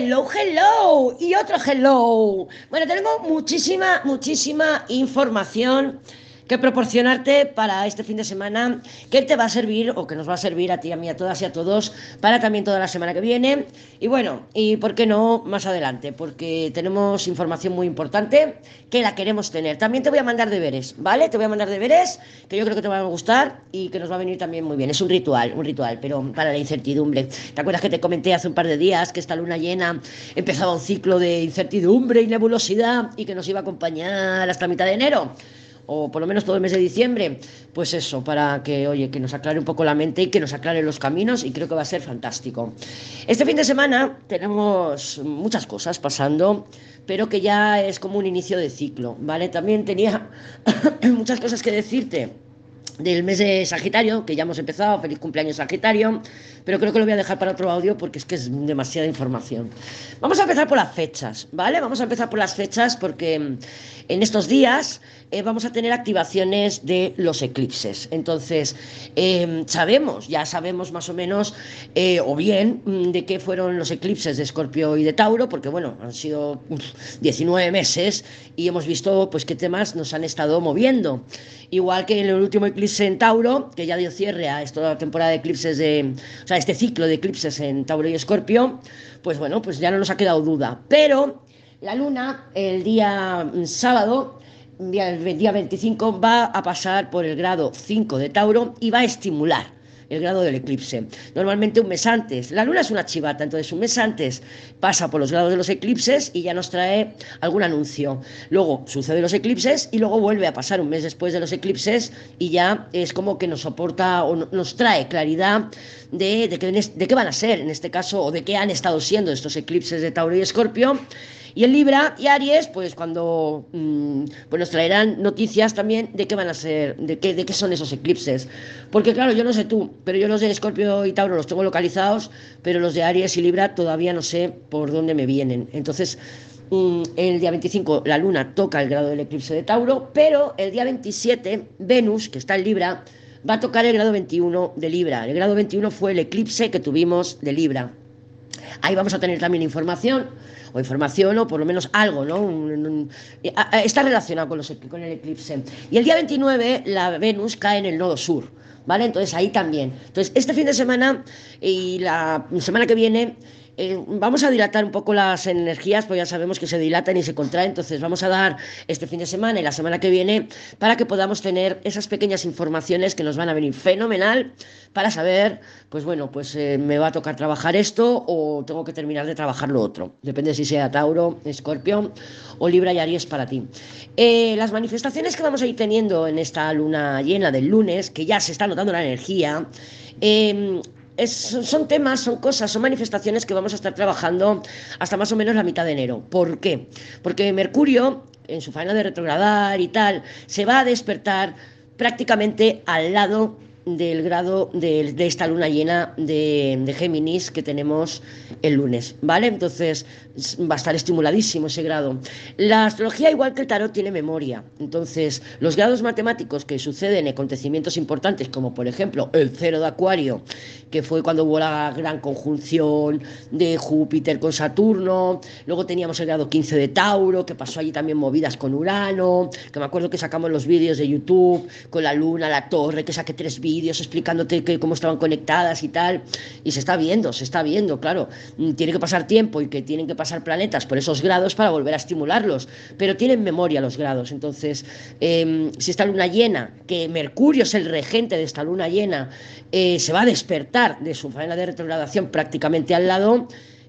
Hello, hello y otro hello. Bueno, tengo muchísima, muchísima información que proporcionarte para este fin de semana que te va a servir o que nos va a servir a ti, a mí, a todas y a todos para también toda la semana que viene. Y bueno, y por qué no más adelante, porque tenemos información muy importante que la queremos tener. También te voy a mandar deberes, ¿vale? Te voy a mandar deberes que yo creo que te van a gustar y que nos va a venir también muy bien. Es un ritual, un ritual, pero para la incertidumbre. ¿Te acuerdas que te comenté hace un par de días que esta luna llena empezaba un ciclo de incertidumbre y nebulosidad y que nos iba a acompañar hasta mitad de enero? O por lo menos todo el mes de diciembre, pues eso, para que, oye, que nos aclare un poco la mente y que nos aclare los caminos y creo que va a ser fantástico. Este fin de semana tenemos muchas cosas pasando, pero que ya es como un inicio de ciclo, ¿vale? También tenía muchas cosas que decirte del mes de Sagitario, que ya hemos empezado, feliz cumpleaños Sagitario, pero creo que lo voy a dejar para otro audio porque es que es demasiada información. Vamos a empezar por las fechas, ¿vale? Vamos a empezar por las fechas porque mm, en estos días eh, vamos a tener activaciones de los eclipses. Entonces, em, sabemos, ya sabemos más o menos, eh, o bien, mm, de qué fueron los eclipses de Escorpio y de Tauro, porque bueno, han sido 19 meses y hemos visto pues qué temas nos han estado moviendo. Igual que en el último eclipse en Tauro, que ya dio cierre a esta temporada de eclipses de, o sea, este ciclo de eclipses en Tauro y Escorpio, pues bueno, pues ya no nos ha quedado duda. Pero la luna, el día mm, sábado, el día 25, va a pasar por el grado 5 de Tauro y va a estimular el grado del eclipse. Normalmente un mes antes. La luna es una chivata, entonces un mes antes pasa por los grados de los eclipses y ya nos trae algún anuncio. Luego sucede los eclipses y luego vuelve a pasar un mes después de los eclipses y ya es como que nos soporta o nos trae claridad de, de, de qué van a ser en este caso o de qué han estado siendo estos eclipses de Tauro y Escorpio y en Libra y Aries, pues cuando mm, pues nos traerán noticias también de qué van a ser, de qué, de qué son esos eclipses. Porque claro, yo no sé tú, pero yo los de Escorpio y Tauro los tengo localizados, pero los de Aries y Libra todavía no sé por dónde me vienen. Entonces, mm, el día 25 la luna toca el grado del eclipse de Tauro, pero el día 27 Venus, que está en Libra, va a tocar el grado 21 de Libra. El grado 21 fue el eclipse que tuvimos de Libra. Ahí vamos a tener también información o información o por lo menos algo, ¿no? está relacionado con, los, con el eclipse. Y el día 29 la Venus cae en el nodo sur. ¿Vale? Entonces ahí también. Entonces, este fin de semana y la semana que viene eh, vamos a dilatar un poco las energías, pues ya sabemos que se dilatan y se contraen, entonces vamos a dar este fin de semana y la semana que viene para que podamos tener esas pequeñas informaciones que nos van a venir fenomenal para saber, pues bueno, pues eh, me va a tocar trabajar esto o tengo que terminar de trabajar lo otro. Depende si sea Tauro, Escorpio o Libra y Aries para ti. Eh, las manifestaciones que vamos a ir teniendo en esta luna llena del lunes, que ya se está notando la energía, son temas, son cosas, son manifestaciones que vamos a estar trabajando hasta más o menos la mitad de enero. ¿Por qué? Porque Mercurio, en su faena de retrogradar y tal, se va a despertar prácticamente al lado del grado de, esta luna llena de, de, Géminis que tenemos el lunes, ¿vale? Entonces va a estar estimuladísimo ese grado. La astrología, igual que el tarot, tiene memoria. Entonces, los grados matemáticos que suceden en acontecimientos importantes, como por ejemplo el cero de Acuario, que fue cuando hubo la gran conjunción de Júpiter con Saturno, luego teníamos el grado 15 de Tauro, que pasó allí también movidas con Urano, que me acuerdo que sacamos los vídeos de YouTube con la luna, la torre, que saqué tres vídeos explicándote que, cómo estaban conectadas y tal, y se está viendo, se está viendo, claro, mm, tiene que pasar tiempo y que tienen que pasar planetas por esos grados para volver a estimularlos, pero tienen memoria los grados, entonces, em, si esta luna llena, que Mercurio es el regente de esta luna llena, eh, se va a despertar de su faena de retrogradación prácticamente al lado,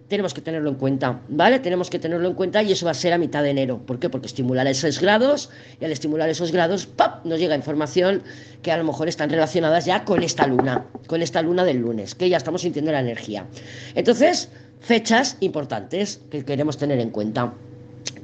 tenemos que tenerlo en cuenta, ¿vale? Tenemos que tenerlo en cuenta y eso va a ser a mitad de enero. ¿Por qué? Porque estimular esos grados y al estimular esos grados, ¡pap! nos llega información que a lo mejor están relacionadas ya con esta luna, con esta luna del lunes, que ya estamos sintiendo la energía. Entonces, fechas importantes que queremos tener en cuenta.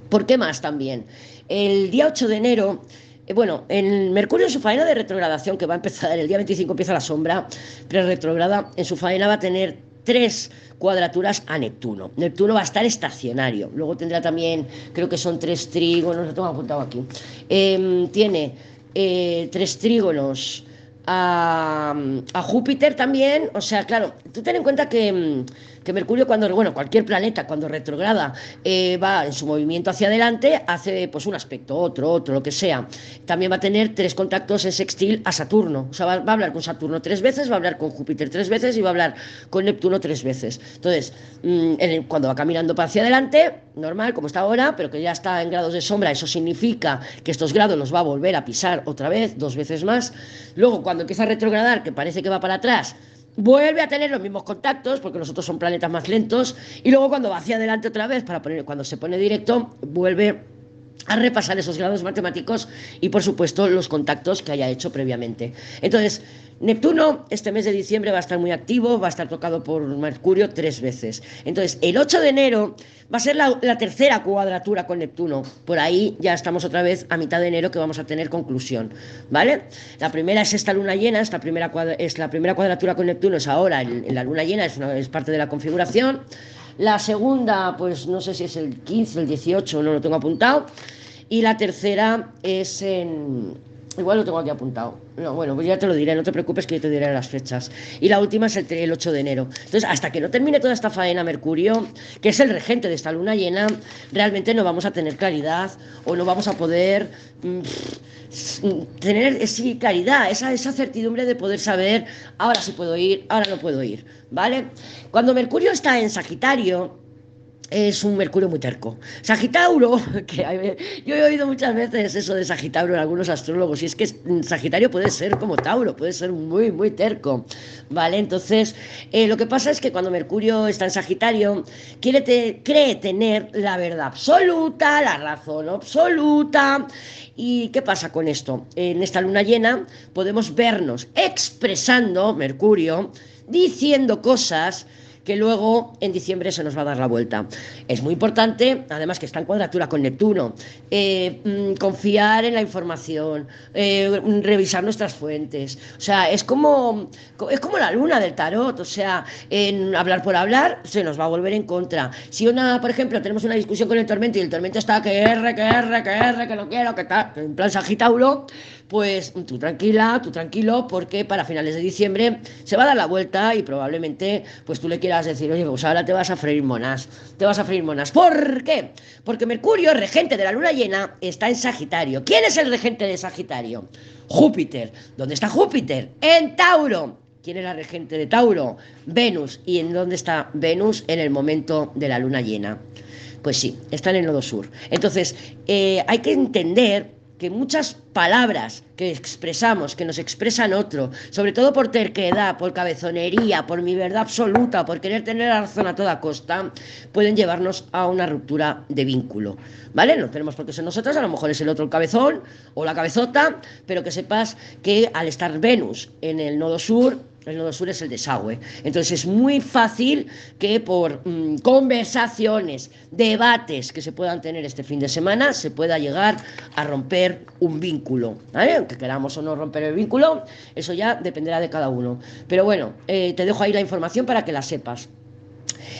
¿Por qué más también? El día 8 de enero eh, bueno, en Mercurio en su faena de retrogradación, que va a empezar, el día 25 empieza la sombra, pero retrograda, en su faena va a tener tres cuadraturas a Neptuno. Neptuno va a estar estacionario. Luego tendrá también, creo que son tres trígonos, lo tengo apuntado aquí. Em, tiene eh, tres trígonos a, Júpiter también. O sea, claro, tú ten en cuenta que, Mercurio cuando, bueno, cualquier planeta cuando retrograda eh, va en su movimiento hacia adelante, hace pues un aspecto, otro, otro, lo que sea. También va a tener tres contactos en sextil a Saturno. O sea, va, a hablar con Saturno tres veces, va a hablar con Júpiter tres veces y va a hablar con Neptuno tres veces. Entonces, mm, cuando va caminando para hacia adelante, normal, como está ahora, pero que ya está en grados de sombra, eso significa que estos grados los va a volver a pisar otra vez, dos veces más. Luego, cuando empieza a retrogradar, que parece que va para atrás, vuelve a tener los mismos contactos, porque los otros son planetas más lentos, y luego cuando va hacia adelante otra vez, para poner, cuando se pone directo, vuelve a repasar esos grados matemáticos y por supuesto los contactos que haya hecho previamente. Entonces, Neptuno este mes de diciembre va a estar muy activo, va a estar tocado por Mercurio tres veces. Entonces, el 8 de enero va a ser la, tercera cuadratura con Neptuno. Por ahí ya estamos otra vez a mitad de enero que vamos a tener conclusión. ¿Vale? La primera es esta luna llena, esta primera es la primera cuadratura con Neptuno, es ahora en, la luna llena, es, es parte de la configuración. La segunda, pues no sé si es el 15, el 18, no lo tengo apuntado. Y la tercera es en Igual lo tengo aquí apuntado. No, bueno, pues ya te lo diré, no te preocupes que yo te diré las fechas. Y la última es el, 8 de enero. Entonces, hasta que no termine toda esta faena Mercurio, que es el regente de esta luna llena, realmente no vamos a tener claridad o no vamos a poder mm, tener sí, claridad, esa, esa certidumbre de poder saber, ahora sí puedo ir, ahora no puedo ir, ¿vale? Cuando Mercurio está en Sagitario, es un Mercurio muy terco. Sagitauro, que yo he oído muchas veces eso de Sagitauro en algunos astrólogos, y es que Sagitario puede ser como Tauro, puede ser muy, muy terco, ¿vale? Entonces, eh, lo que pasa es que cuando Mercurio está en Sagitario, quiere cree tener la verdad absoluta, la razón absoluta. ¿Y qué pasa con esto? En esta luna llena podemos vernos expresando Mercurio, diciendo cosas que luego en diciembre se nos va a dar la vuelta. Es muy importante, además que está en cuadratura con Neptuno, eh, mm, confiar en la información, eh, revisar nuestras fuentes. O sea, es como, es como la luna del tarot, o sea, en hablar por hablar se nos va a volver en contra. Si una, por ejemplo, tenemos una discusión con el tormento y el tormento está que R, que R, que R, que no quiero, que tal, en plan Sagitauro, pues tú tranquila, tú tranquilo, porque para finales de diciembre se va a dar la vuelta y probablemente pues tú le quieras decir, oye, pues ahora te vas a freír monas, te vas a freír monas. ¿Por qué? Porque Mercurio, regente de la luna llena, está en Sagitario. ¿Quién es el regente de Sagitario? Júpiter. ¿Dónde está Júpiter? En Tauro. ¿Quién es la regente de Tauro? Venus. ¿Y en dónde está Venus? En el momento de la luna llena. Pues sí, está en el nodo sur. Entonces, eh, hay que entender que muchas palabras que expresamos, que nos expresan otro, sobre todo por terquedad, por cabezonería, por mi verdad absoluta, por querer tener la razón a toda costa, pueden llevarnos a una ruptura de vínculo. ¿Vale? No tenemos por qué ser nosotros, a lo mejor es el otro el cabezón o la cabezota, pero que sepas que al estar Venus en el nodo sur, el nodo sur es el desagüe. Entonces es muy fácil que por mm, conversaciones, debates que se puedan tener este fin de semana, se pueda llegar a romper un vínculo. ¿vale? Aunque queramos o no romper el vínculo, eso ya dependerá de cada uno. Pero bueno, eh, te dejo ahí la información para que la sepas.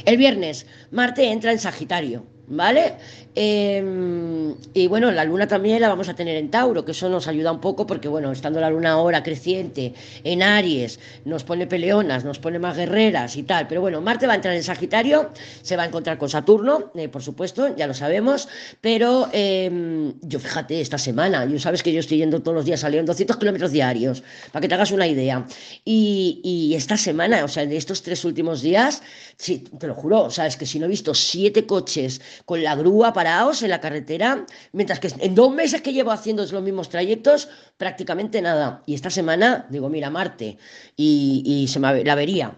El viernes, Marte entra en Sagitario. ¿Vale? Em, y bueno, la luna también la vamos a tener en Tauro, que eso nos ayuda un poco porque, bueno, estando la luna ahora creciente en Aries, nos pone peleonas, nos pone más guerreras y tal. Pero bueno, Marte va a entrar en Sagitario, se va a encontrar con Saturno, eh, por supuesto, ya lo sabemos. Pero em, yo fíjate, esta semana, yo sabes que yo estoy yendo todos los días, saliendo 200 kilómetros diarios, para que te hagas una idea. Y, y esta semana, o sea, en estos tres últimos días, te lo juro, o sea, es que si no he visto siete coches con la grúa en la carretera, mientras que en dos meses que llevo haciendo los mismos trayectos, prácticamente nada. Y esta semana, digo, mira, Marte, y, y se me la vería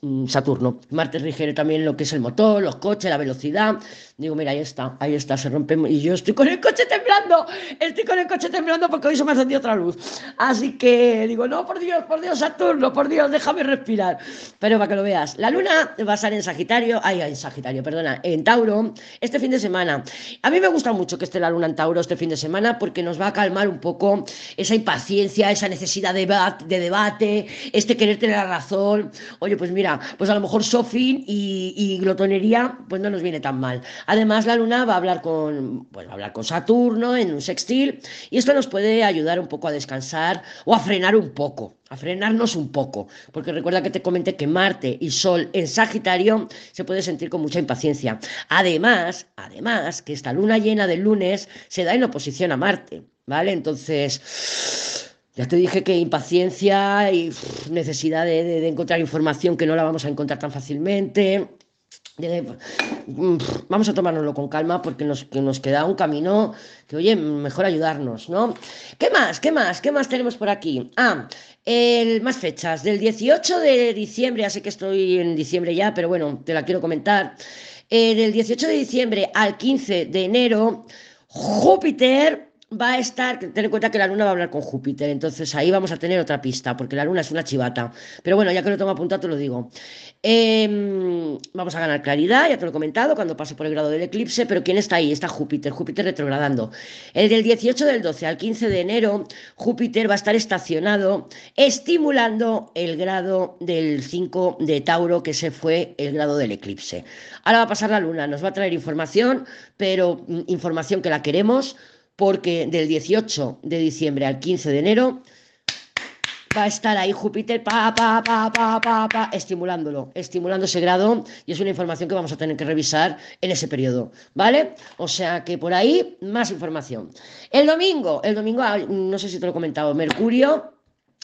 Mm, Saturno. Marte rige también lo que es el motor, los coches, la velocidad. Digo, mira, ahí está, ahí está, se rompe. Y yo estoy con el coche temblando, estoy con el coche temblando porque hoy se me ha encendido otra luz. Así que digo, no, por Dios, por Dios, Saturno, por Dios, déjame respirar. Pero para que lo veas, la luna va a estar en Sagitario, ay, en Sagitario, perdona, en Tauro, este fin de semana. A mí me gusta mucho que esté la luna en Tauro este fin de semana porque nos va a calmar un poco esa impaciencia, esa necesidad de, de debate, este querer tener la razón. Oye, pues mira, pues a lo mejor shopping y, y glotonería, pues no nos viene tan mal. Además, la luna va a hablar con, bueno, va a hablar con Saturno en un sextil y esto nos puede ayudar un poco a descansar o a frenar un poco, a frenarnos un poco, porque recuerda que te comenté que Marte y Sol en Sagitario se puede sentir con mucha impaciencia. Además, además que esta luna llena del lunes se da en oposición a Marte, ¿vale? Entonces, ya te dije que impaciencia y necesidad de, de encontrar información que no la vamos a encontrar tan fácilmente. Mm, vamos a tomárnoslo con calma porque nos, que nos queda un camino que, oye, mejor ayudarnos, ¿no? ¿Qué más? ¿Qué más? ¿Qué más tenemos por aquí? Ah, el, más fechas. Del 18 de diciembre, ya sé que estoy en diciembre ya, pero bueno, te la quiero comentar. Eh, del 18 de diciembre al 15 de enero, Júpiter va a estar, ten en cuenta que la luna va a hablar con Júpiter, entonces ahí vamos a tener otra pista, porque la luna es una chivata. Pero bueno, ya que lo tengo apuntado, te lo digo. Em, vamos a ganar claridad, ya te lo he comentado, cuando pase por el grado del eclipse, pero ¿quién está ahí? Está Júpiter, Júpiter retrogradando. El del 18 del 12 al 15 de enero, Júpiter va a estar estacionado, estimulando el grado del 5 de Tauro, que se fue el grado del eclipse. Ahora va a pasar la luna, nos va a traer información, pero mm, información que la queremos porque del 18 de diciembre al 15 de enero va a estar ahí Júpiter pa, pa, pa, pa, pa, pa, estimulándolo, estimulando ese grado y es una información que vamos a tener que revisar en ese periodo, ¿vale? O sea que por ahí más información. El domingo, el domingo, no sé si te lo he comentado, Mercurio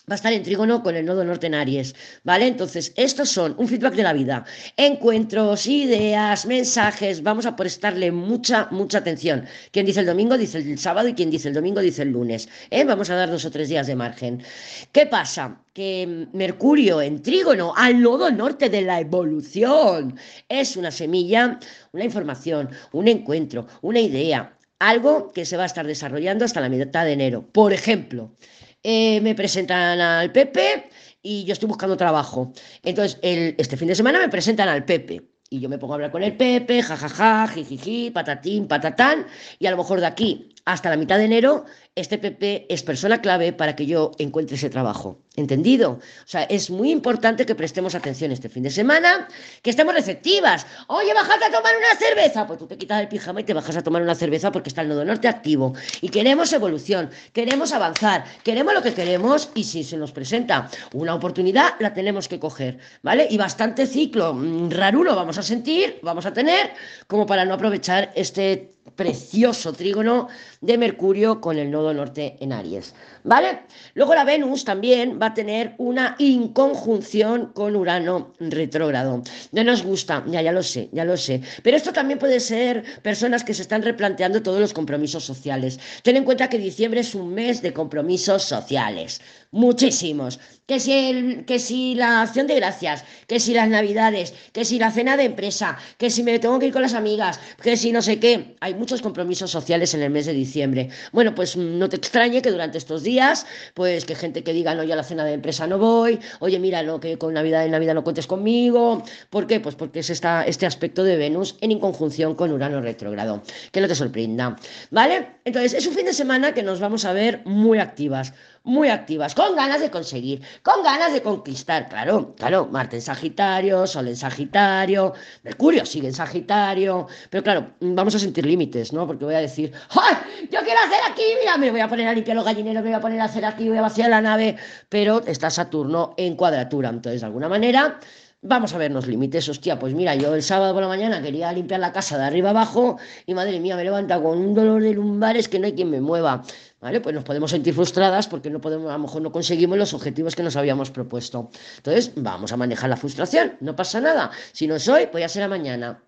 va a estar en trígono con el nodo norte en Aries, ¿vale? Entonces, estos son un feedback de la vida, encuentros, ideas, mensajes, vamos a prestarle mucha, mucha atención. Quien dice el domingo dice el sábado y quien dice el domingo dice el lunes, ¿eh? Vamos a dar dos o tres días de margen. ¿Qué pasa? Que Mercurio en trígono al nodo norte de la evolución es una semilla, una información, un encuentro, una idea, algo que se va a estar desarrollando hasta la mitad de enero. Por ejemplo, eh, me presentan al Pepe y yo estoy buscando trabajo. Entonces, este fin de semana me presentan al Pepe. Y yo me pongo a hablar con el Pepe, jajaja, jijiji, patatín, patatán, y a lo mejor de aquí hasta la mitad de enero, este PP es persona clave para que yo encuentre ese trabajo. ¿Entendido? O sea, es muy importante que prestemos atención este fin de semana, que estemos receptivas. Oye, bájate a tomar una cerveza. Pues tú te quitas el pijama y te bajas a tomar una cerveza porque está el nodo norte activo. Y queremos evolución, queremos avanzar, queremos lo que queremos y si se nos presenta una oportunidad, la tenemos que coger. ¿Vale? Y bastante ciclo mm, rarulo vamos a sentir, vamos a tener, como para no aprovechar este precioso trígono de Mercurio con el nodo norte en Aries. ¿Vale? Luego la Venus también va a tener una inconjunción con Urano retrógrado. No nos gusta, ya, ya lo sé, ya lo sé. Pero esto también puede ser personas que se están replanteando todos los compromisos sociales. Ten en cuenta que diciembre es un mes de compromisos sociales. Muchísimos. Que si, el, que si la acción de gracias, que si las navidades, que si la cena de empresa, que si me tengo que ir con las amigas, que si no sé qué. Hay muchos compromisos sociales en el mes de diciembre. Bueno, pues no te extrañe que durante estos días pues que gente que diga, no, ya a la cena de empresa no voy, oye, mira, no, que con Navidad en Navidad no cuentes conmigo. ¿Por qué? Pues porque es esta, este aspecto de Venus en inconjunción con Urano retrógrado. Que no te sorprenda, ¿vale? Entonces, es un fin de semana que nos vamos a ver muy activas muy activas, con ganas de conseguir, con ganas de conquistar, claro, claro, Marte en Sagitario, Sol en Sagitario, Mercurio sigue en Sagitario, pero claro, vamos a sentir límites, ¿no? Porque voy a decir, ¡ay! Yo quiero hacer aquí, mira, voy a poner a limpiar los gallineros, me voy a poner a hacer aquí, voy a vaciar la nave, pero está Saturno en cuadratura, entonces de alguna manera Vamos a vernos límites, hostia, pues mira, yo el sábado por la mañana quería limpiar la casa de arriba abajo y madre mía, me levanta con un dolor de lumbares que no hay quien me mueva. ¿Vale? Pues nos podemos sentir frustradas porque no podemos, a lo mejor no conseguimos los objetivos que nos habíamos propuesto. Entonces, vamos a manejar la frustración, no pasa nada. Si no es hoy, pues ya será mañana.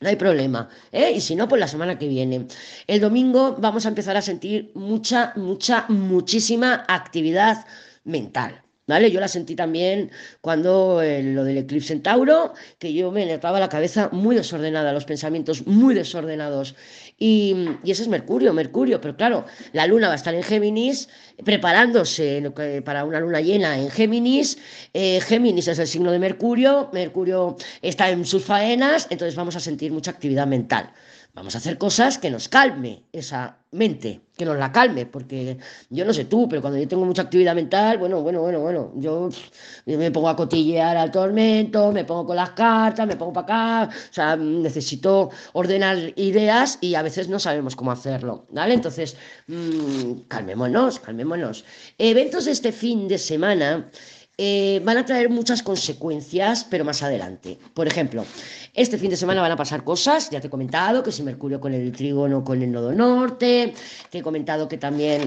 No hay problema. ¿eh? Y si no, pues la semana que viene. El domingo vamos a empezar a sentir mucha, mucha, muchísima actividad mental. ¿Vale? Yo la sentí también cuando eh, lo del eclipse en Tauro, que yo me notaba la cabeza muy desordenada, los pensamientos muy desordenados. Y, y, ese es Mercurio, Mercurio. Pero claro, la luna va a estar en Géminis, preparándose para una luna llena en Géminis. Eh, Géminis es el signo de Mercurio, Mercurio está en sus faenas, entonces vamos a sentir mucha actividad mental. Vamos a hacer cosas que nos calme esa mente, que nos la calme, porque yo no sé tú, pero cuando yo tengo mucha actividad mental, bueno, bueno, bueno, bueno, yo me pongo a cotillear al tormento, me pongo con las cartas, me pongo para acá, o sea, necesito ordenar ideas y a veces no sabemos cómo hacerlo, ¿vale? Entonces, mmm, calmémonos, calmémonos. Eventos de este fin de semana. Eh, van a traer muchas consecuencias, pero más adelante. Por ejemplo, este fin de semana van a pasar cosas, ya te he comentado que si Mercurio con el trígono con el nodo norte, te he comentado que también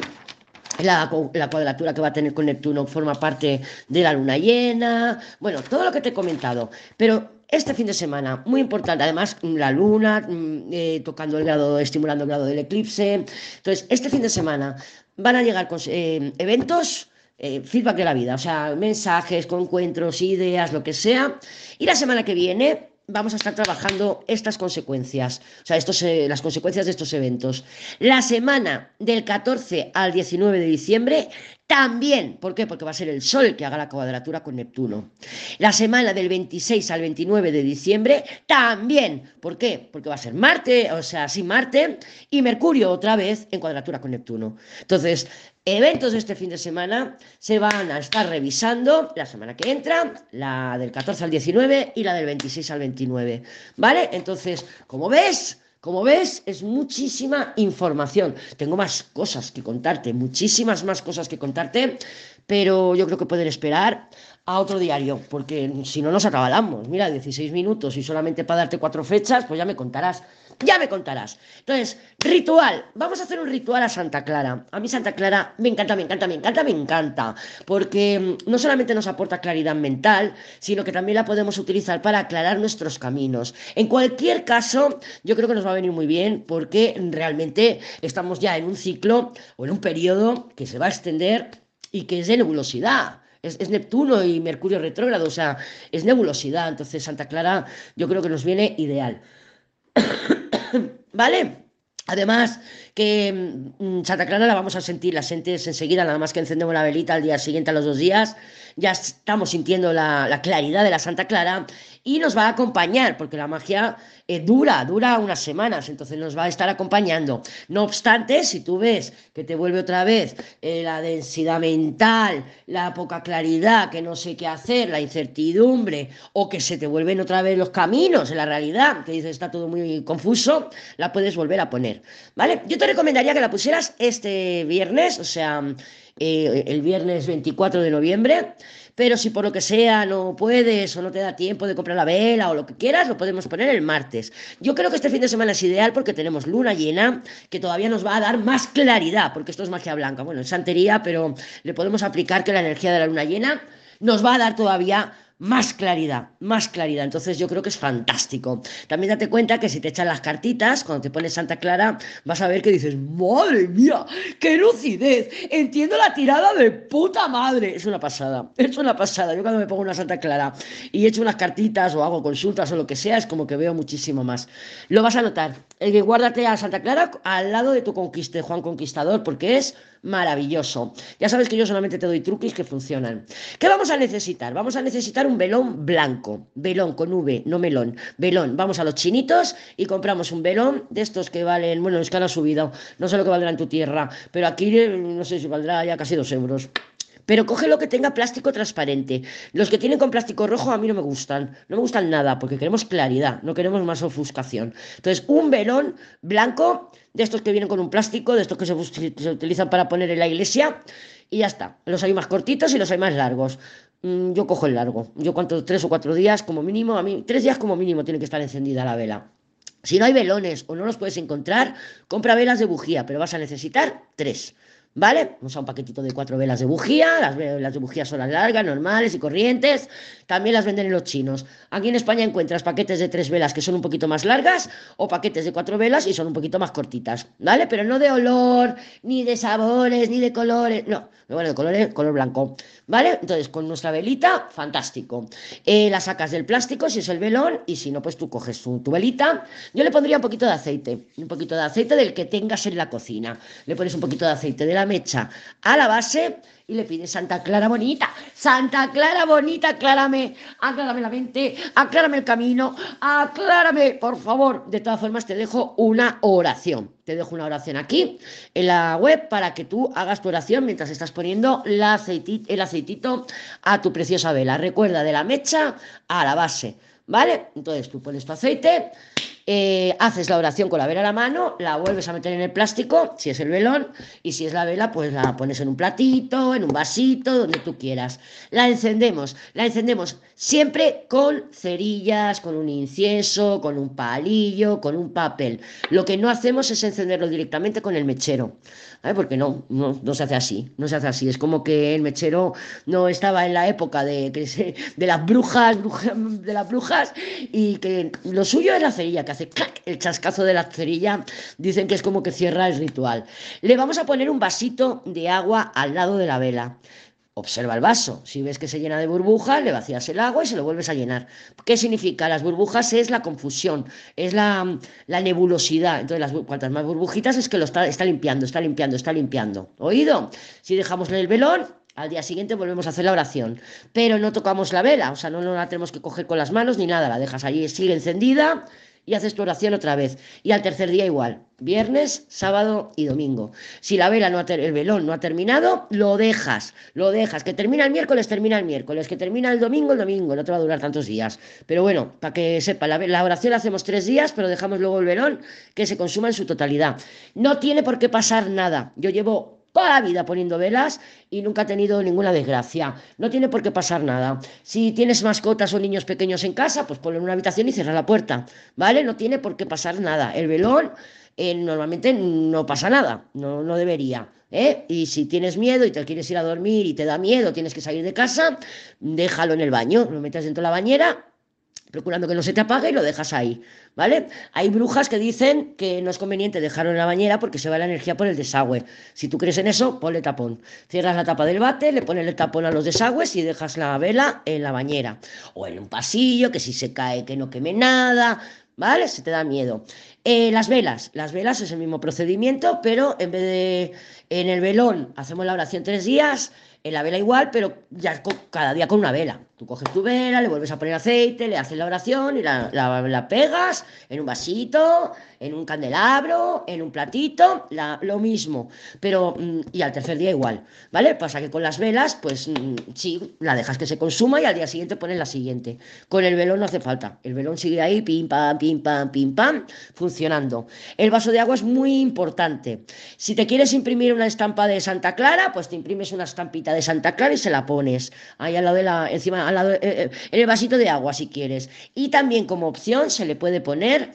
la, cuadratura que va a tener con Neptuno forma parte de la luna llena, bueno, todo lo que te he comentado, pero este fin de semana, muy importante, además la luna mm, eh, tocando el grado, estimulando el grado del eclipse, entonces este fin de semana van a llegar eh, eventos eh, feedback de la vida, o sea, mensajes, encuentros, ideas, lo que sea. Y la semana que viene vamos a estar trabajando estas consecuencias, o sea, estos, eh, las consecuencias de estos eventos. La semana del 14 al 19 de diciembre también, ¿por qué? Porque va a ser el Sol que haga la cuadratura con Neptuno. La semana del 26 al 29 de diciembre también, ¿por qué? Porque va a ser Marte, o sea, sí Marte, y Mercurio otra vez en cuadratura con Neptuno. Entonces, eventos de este fin de semana se van a estar revisando la semana que entra, la del 14 al 19 y la del 26 al 29, ¿vale? Entonces, como ves, como ves, es muchísima información. Tengo más cosas que contarte, muchísimas más cosas que contarte, pero yo creo que pueden esperar a otro diario, porque si no nos acabamos. Mira, 16 minutos y solamente para darte cuatro fechas, pues ya me contarás. Ya me contarás. Entonces, ritual. Vamos a hacer un ritual a Santa Clara. A mí Santa Clara me encanta, me encanta, me encanta, me encanta. Porque mm, no solamente nos aporta claridad mental, sino que también la podemos utilizar para aclarar nuestros caminos. En cualquier caso, yo creo que nos va a venir muy bien porque realmente estamos ya en un ciclo o en un periodo que se va a extender y que es de nebulosidad. Es, es, Neptuno y Mercurio retrógrado, o sea, es nebulosidad. Entonces, Santa Clara yo creo que nos viene ideal. ¿Vale? Además, que mm, Santa Clara la vamos a sentir, la sientes enseguida, nada más que encendemos la velita al día siguiente, a los dos días, ya estamos sintiendo la, la claridad de la Santa Clara y nos va a acompañar, porque la magia eh, dura, dura unas semanas, entonces nos va a estar acompañando. No obstante, si tú ves que te vuelve otra vez eh, la densidad mental, la poca claridad, que no sé qué hacer, la incertidumbre, o que se te vuelven otra vez los caminos en la realidad, que dices está todo muy confuso, la puedes volver a poner, ¿vale? Te recomendaría que la pusieras este viernes, o sea, eh, el viernes 24 de noviembre, pero si por lo que sea no puedes o no te da tiempo de comprar la vela o lo que quieras, lo podemos poner el martes. Yo creo que este fin de semana es ideal porque tenemos luna llena que todavía nos va a dar más claridad, porque esto es magia blanca. Bueno, es santería, pero le podemos aplicar que la energía de la luna llena nos va a dar todavía más claridad, más claridad. Entonces yo creo que es fantástico. También date cuenta que si te echan las cartitas, cuando te pones Santa Clara, vas a ver que dices, madre mía, qué lucidez, entiendo la tirada de puta madre. Es una pasada, es una pasada. Yo cuando me pongo una Santa Clara y echo unas cartitas o hago consultas o lo que sea, es como que veo muchísimo más. Lo vas a notar. El que guárdate a Santa Clara al lado de tu conquiste, Juan Conquistador, porque es maravilloso. Ya sabes que yo solamente te doy truquis que funcionan. ¿Qué vamos a necesitar? Vamos a necesitar un velón blanco, velón con V, no melón, velón. Vamos a los chinitos y compramos un velón de estos que valen, bueno, es que han subido, no sé lo que valdrá en tu tierra, pero aquí no sé si valdrá ya casi dos euros. Pero coge lo que tenga plástico transparente. Los que tienen con plástico rojo a mí no me gustan. No me gustan nada porque queremos claridad, no queremos más ofuscación. Entonces, un velón blanco de estos que vienen con un plástico, de estos que se, utilizan para poner en la iglesia y ya está. Los hay más cortitos y los hay más largos. Mm, yo cojo el largo. Yo cuánto, tres o cuatro días como mínimo, a mí, tres días como mínimo tiene que estar encendida la vela. Si no hay velones o no los puedes encontrar, compra velas de bujía, pero vas a necesitar tres. ¿Vale? Vamos a un paquetito de cuatro velas de bujía. Las velas de bujía son las largas, normales y corrientes. También las venden en los chinos. Aquí en España encuentras paquetes de tres velas que son un poquito más largas o paquetes de cuatro velas y son un poquito más cortitas. ¿Vale? Pero no de olor, ni de sabores, ni de colores. No, bueno, de color, color blanco. ¿Vale? Entonces, con nuestra velita, fantástico. Eh, la sacas del plástico si es el velón y si no, pues tú coges tu, tu velita. Yo le pondría un poquito de aceite. Un poquito de aceite del que tengas en la cocina. Le pones un poquito de aceite de la mecha a la base y le pides Santa Clara bonita, Santa Clara bonita, aclárame, aclárame la mente, aclárame el camino, aclárame, por favor. De todas formas, te dejo una oración. Te dejo una oración aquí en la web para que tú hagas tu oración mientras estás poniendo el aceitito a tu preciosa vela. Recuerda, de la mecha a la base, ¿vale? Entonces tú pones tu aceite, eh, haces la oración con la vela a la mano, la vuelves a meter en el plástico, si es el velón, y si es la vela, pues la pones en un platito, en un vasito, donde tú quieras. La encendemos, la encendemos siempre con cerillas, con un incienso, con un palillo, con un papel. Lo que no hacemos es encenderlo directamente con el mechero. Porque no, no, se hace así, no se hace así. Es como que el mechero no estaba en la época de, de las brujas, de las brujas, y que lo suyo es la cerilla, que hace el chascazo de la cerilla, dicen que es como que cierra el ritual. Le vamos a poner un vasito de agua al lado de la vela. Observa el vaso. Si ves que se llena de burbujas, le vacías el agua y se lo vuelves a llenar. ¿Qué significa? Las burbujas es la confusión, es la, nebulosidad. Entonces, las, cuantas más burbujitas es que lo está, está limpiando, está limpiando, está limpiando. ¿Oído? Si dejamos el velón, al día siguiente volvemos a hacer la oración, pero no tocamos la vela, o sea, no, no la tenemos que coger con las manos ni nada, la dejas allí, sigue encendida y haces tu oración otra vez. Y al tercer día igual, viernes, sábado y domingo. Si la vela no ha el velón no ha terminado, lo dejas, lo dejas. Que termina el miércoles, termina el miércoles. Que termina el domingo, el domingo. No te va a durar tantos días. Pero bueno, para que sepa, la, la oración la hacemos tres días, pero dejamos luego el velón que se consuma en su totalidad. No tiene por qué pasar nada. Yo llevo toda la vida poniendo velas y nunca ha tenido ninguna desgracia. No tiene por qué pasar nada. Si tienes mascotas o niños pequeños en casa, pues ponlo en una habitación y cierra la puerta, ¿vale? No tiene por qué pasar nada. El velón eh, normalmente no pasa nada, no, no debería. ¿Eh? Y si tienes miedo y te quieres ir a dormir y te da miedo, tienes que salir de casa, déjalo en el baño, lo metes dentro de la bañera procurando que no se te apague y lo dejas ahí, ¿vale? Hay brujas que dicen que no es conveniente dejarlo en la bañera porque se va la energía por el desagüe. Si tú crees en eso, ponle tapón. Cierras la tapa del bate, le pones el tapón a los desagües y dejas la vela en la bañera. O en un pasillo, que si se cae que no queme nada, ¿vale? Se te da miedo. Eh, las velas, las velas es el mismo procedimiento, pero en vez de en el velón hacemos la oración tres días, en la vela igual, pero ya cada día con una vela. Tú coges tu vela, le vuelves a poner aceite, le haces la oración y la, la, pegas en un vasito, en un candelabro, en un platito, lo mismo. Pero, mm, y al tercer día igual, ¿vale? Pasa que con las velas, pues mm, sí, la dejas que se consuma y al día siguiente pones la siguiente. Con el velón no hace falta. El velón sigue ahí, pim, pam, pim, pam, pim, pam, funcionando. El vaso de agua es muy importante. Si te quieres imprimir una estampa de Santa Clara, pues te imprimes una estampita de Santa Clara y se la pones ahí al lado de la, encima eh, eh, en el vasito de agua si quieres. Y también como opción se le puede poner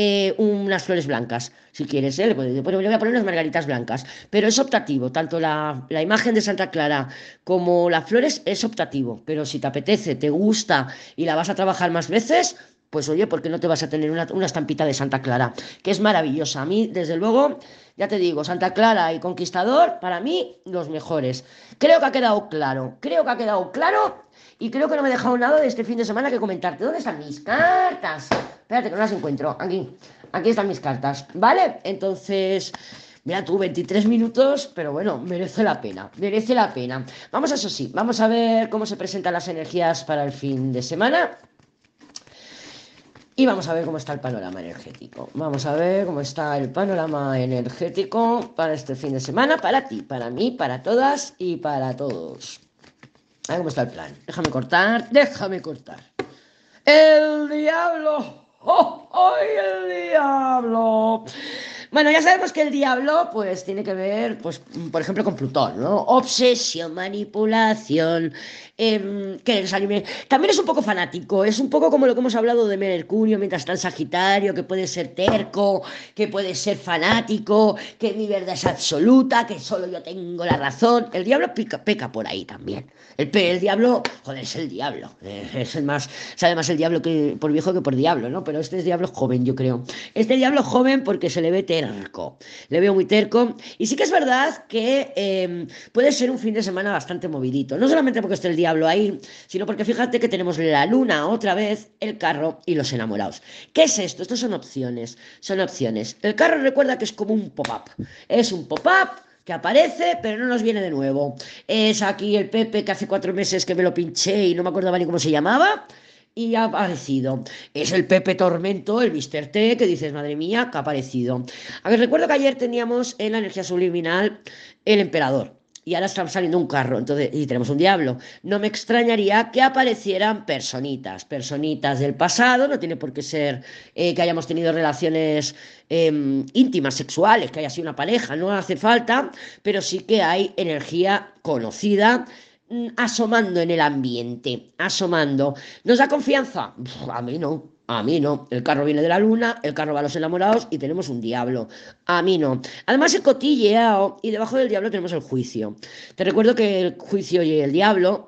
eh, unas flores blancas, si quieres, le, voy a poner unas margaritas blancas, pero es optativo, tanto la, imagen de Santa Clara como las flores es optativo, pero si te apetece, te gusta y la vas a trabajar más veces, pues oye, ¿por qué no te vas a tener una, una estampita de Santa Clara? Que es maravillosa. A mí, desde luego, ya te digo, Santa Clara y Conquistador, para mí, los mejores. Creo que ha quedado claro, creo que ha quedado claro y creo que no me he dejado nada de este fin de semana que comentarte. ¿Dónde están mis cartas? Espérate, que no las encuentro. Aquí, aquí están mis cartas, ¿vale? Entonces... Mira tú, 23 minutos, pero bueno, merece la pena, merece la pena. Vamos a eso sí, vamos a ver cómo se presentan las energías para el fin de semana. Y vamos a ver cómo está el panorama energético. Vamos a ver cómo está el panorama energético para este fin de semana, para ti, para mí, para todas y para todos. A ver cómo está el plan. Déjame cortar, déjame cortar. El diablo. ¡Oh, oh el diablo! Bueno, ya sabemos que el diablo, pues, tiene que ver, pues, por ejemplo, con Plutón, ¿no? Obsesión, manipulación, eh, que También es un poco fanático, es un poco como lo que hemos hablado de Mercurio mientras está en Sagitario, que puede ser terco, que puede ser fanático, que mi verdad es absoluta, que solo yo tengo la razón. El diablo peca por ahí también. El, el diablo, joder, es el diablo. Eh, es el más, sabe más el diablo que por viejo que por diablo, ¿no? Pero este es diablo joven, yo creo. Este diablo joven porque se le ve terco. Le veo muy terco. Y sí que es verdad que em, puede ser un fin de semana bastante movidito. No solamente porque esté el diablo ahí, sino porque fíjate que tenemos la luna otra vez, el carro y los enamorados. ¿Qué es esto? Estos son opciones. Son opciones. El carro recuerda que es como un pop-up. Es un pop-up que aparece, pero no nos viene de nuevo. Es aquí el Pepe que hace cuatro meses que me lo pinché y no me acordaba ni cómo se llamaba y ha aparecido. Es el Pepe Tormento, el Mr. T, que dices, madre mía, que ha aparecido. A ver, recuerdo que ayer teníamos en la energía subliminal el emperador y ahora está saliendo un carro, entonces, y tenemos un diablo. No me extrañaría que aparecieran personitas, personitas del pasado, no tiene por qué ser eh, que hayamos tenido relaciones em, íntimas, sexuales, que haya sido una pareja, no hace falta, pero sí que hay energía conocida mm, asomando en el ambiente, asomando. ¿Nos da confianza? a mí no. A mí no. El carro viene de la luna, el carro va a los enamorados y tenemos un diablo. A mí no. Además, el cotilleado y debajo del diablo tenemos el juicio. Te recuerdo que el juicio y el diablo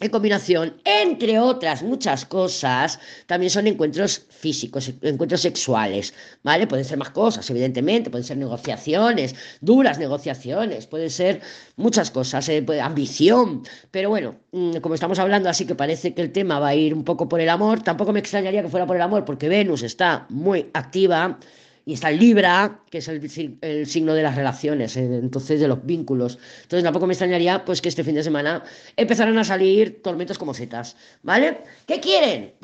en combinación, entre otras muchas cosas, también son encuentros físicos, encuentros sexuales, ¿vale? Pueden ser más cosas, evidentemente, pueden ser negociaciones, duras negociaciones, pueden ser muchas cosas, eh, ambición, pero bueno, mm, como estamos hablando, así que parece que el tema va a ir un poco por el amor, tampoco me extrañaría que fuera por el amor, porque Venus está muy activa, y está el Libra, que es el, signo de las relaciones, eh, entonces de los vínculos. Entonces tampoco me extrañaría pues que este fin de semana empezaran a salir tormentos como setas, ¿vale? ¿Qué quieren?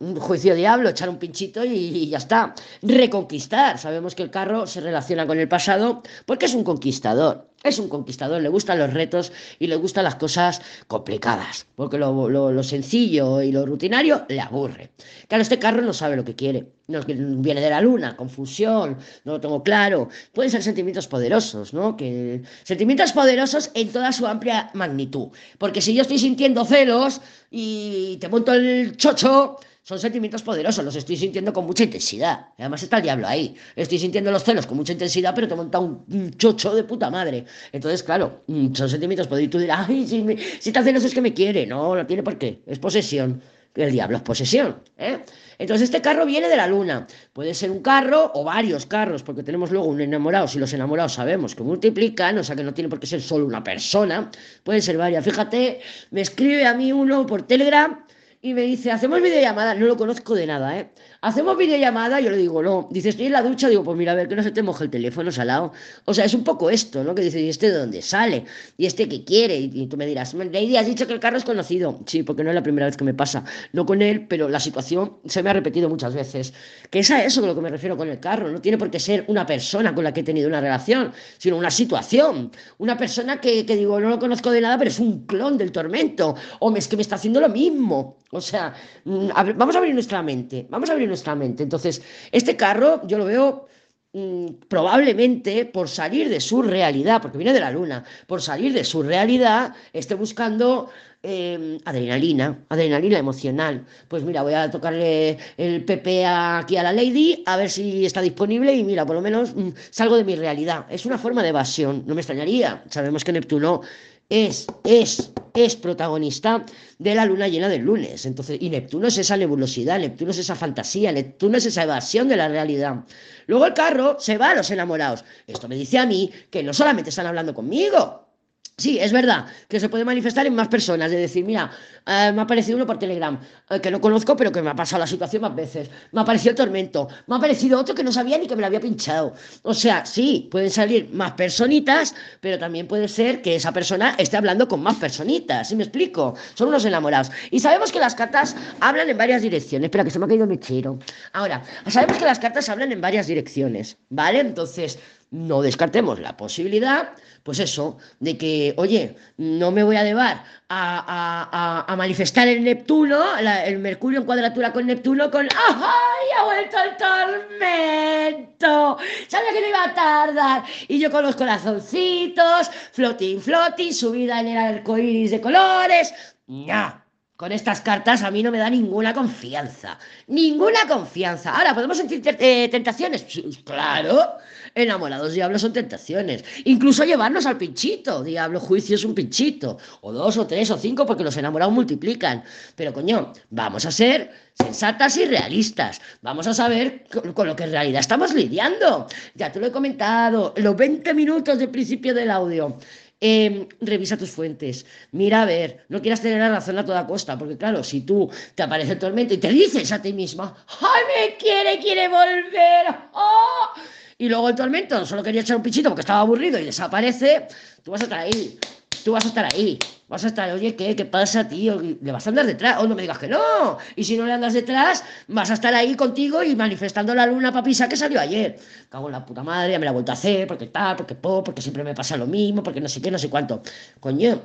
Un juicio diablo, echar un pinchito y, ya está. Reconquistar. Sabemos que el carro se relaciona con el pasado porque es un conquistador. Es un conquistador, le gustan los retos y le gustan las cosas complicadas, porque lo, sencillo y lo rutinario le aburre. Claro, este carro no sabe lo que quiere, no, viene de la luna, confusión, no lo tengo claro. Pueden ser sentimientos poderosos, ¿no? Que, sentimientos poderosos en toda su amplia magnitud, porque si yo estoy sintiendo celos y te monto el chocho, son sentimientos poderosos, los estoy sintiendo con mucha intensidad. Además está el diablo ahí. Estoy sintiendo los celos con mucha intensidad, pero te monta un, chocho de puta madre. Entonces, claro, mm, son sentimientos poderosos. Y tú dirás, ay, si, me, si está celoso es que me quiere. No, no tiene por qué. Es posesión. El diablo es posesión. ¿eh? Entonces, este carro viene de la luna. Puede ser un carro o varios carros, porque tenemos luego un enamorado. Si los enamorados sabemos que multiplican, o sea que no tiene por qué ser solo una persona, pueden ser varias. Fíjate, me escribe a mí uno por Telegram y me dice, hacemos videollamada, no lo conozco de nada, ¿eh? Hacemos videollamada, yo le digo, no. Dice, estoy en la ducha, digo, pues mira, a ver, que no se te moje el teléfono salado. O sea, es un poco esto, ¿no? Que dice, ¿y este de dónde sale? ¿Y este qué quiere? Y, tú me dirás, Lady, has dicho que el carro es conocido. Sí, porque no es la primera vez que me pasa. No con él, pero la situación se me ha repetido muchas veces. Que es a eso con lo que me refiero con el carro. No tiene por qué ser una persona con la que he tenido una relación, sino una situación. Una persona que, que digo, no lo conozco de nada, pero es un clon del tormento. O es que me está haciendo lo mismo. O sea, mm, vamos a abrir nuestra mente. Vamos a abrir nuestra mente. Entonces, este carro yo lo veo mm, probablemente por salir de su realidad, porque viene de la luna, por salir de su realidad, esté buscando em, adrenalina, adrenalina emocional. Pues mira, voy a tocarle el PP aquí a la Lady, a ver si está disponible y mira, por lo menos mm, salgo de mi realidad. Es una forma de evasión, no me extrañaría. Sabemos que Neptuno es, es, es protagonista de la luna llena del lunes. Entonces, y Neptuno es esa nebulosidad, Neptuno es esa fantasía, Neptuno es esa evasión de la realidad. Luego el carro se va a los enamorados. Esto me dice a mí que no solamente están hablando conmigo, Sí, es verdad que se puede manifestar en más personas, de decir, mira, eh, me ha aparecido uno por Telegram, eh, que no conozco, pero que me ha pasado la situación más veces, me ha aparecido tormento, me ha aparecido otro que no sabía ni que me lo había pinchado. O sea, sí, pueden salir más personitas, pero también puede ser que esa persona esté hablando con más personitas, ¿sí me explico? Son unos enamorados. Y sabemos que las cartas hablan en varias direcciones, espera, que se me ha caído mi chiro. Ahora, sabemos que las cartas hablan en varias direcciones, ¿vale? Entonces, no descartemos la posibilidad, pues eso, de que, oye, no me voy a llevar a, manifestar el Neptuno, el Mercurio en cuadratura con Neptuno, con ¡ay! ¡Ha vuelto el tormento! Sabía que no iba a tardar. Y yo con los corazoncitos, flotín, flotín, subida en el arco iris de colores. ¡No! Con estas cartas a mí no me da ninguna confianza. Ninguna confianza. Ahora, ¿podemos sentir eh, tentaciones? Claro. Enamorados diablos son tentaciones. Incluso llevarnos al pinchito. Diablo juicio es un pinchito. O dos, o tres, o cinco, porque los enamorados multiplican. Pero coño, vamos a ser sensatas y realistas. Vamos a saber con, lo que en realidad estamos lidiando. Ya te lo he comentado. Los 20 minutos del principio del audio. Em, revisa tus fuentes, mira a ver, no quieras tener la razón a toda costa, porque claro, si tú te aparece el tormento y te dices a ti misma, ¡ay, me quiere, quiere volver! ¡Oh! y luego el tormento solo quería echar un pichito porque estaba aburrido y desaparece, tú vas a ahí, tú vas a estar ahí, vas a estar, oye, ¿qué, qué pasa, tío? ¿Le vas a andar detrás? O no me digas que no. Y si no le andas detrás, vas a estar ahí contigo y manifestando la luna papisa que salió ayer. Cago en la puta madre, ya me la he vuelto a hacer, porque tal, porque po, porque siempre me pasa lo mismo, porque no sé qué, no sé cuánto. Coño.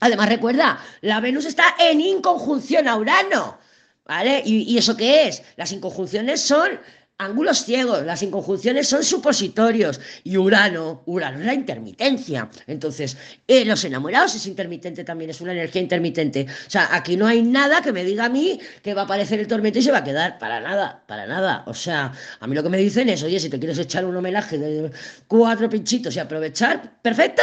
Además, recuerda, la Venus está en inconjunción a Urano. ¿Vale? ¿Y, ¿Y eso qué es? Las inconjunciones son ángulos ciegos, las inconjunciones son supositorios y Urano, Urano es la intermitencia. Entonces, eh, los enamorados es intermitente también, es una energía intermitente. O sea, aquí no hay nada que me diga a mí que va a aparecer el tormento y se va a quedar. Para nada, para nada. O sea, a mí lo que me dicen es, oye, si te quieres echar un homenaje de cuatro pinchitos y aprovechar, perfecto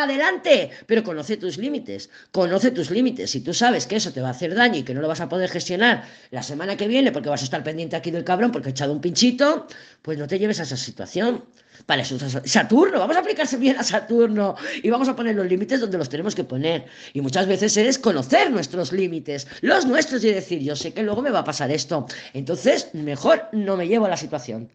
adelante, pero conoce tus límites, conoce tus límites. Si tú sabes que eso te va a hacer daño y que no lo vas a poder gestionar la semana que viene porque vas a estar pendiente aquí del cabrón porque he echado un pinchito, pues no te lleves a esa situación. Para eso Saturno, vamos a aplicarse bien a Saturno y vamos a poner los límites donde los tenemos que poner. Y muchas veces es conocer nuestros límites, los nuestros y decir, yo sé que luego me va a pasar esto, entonces mejor no me llevo a la situación.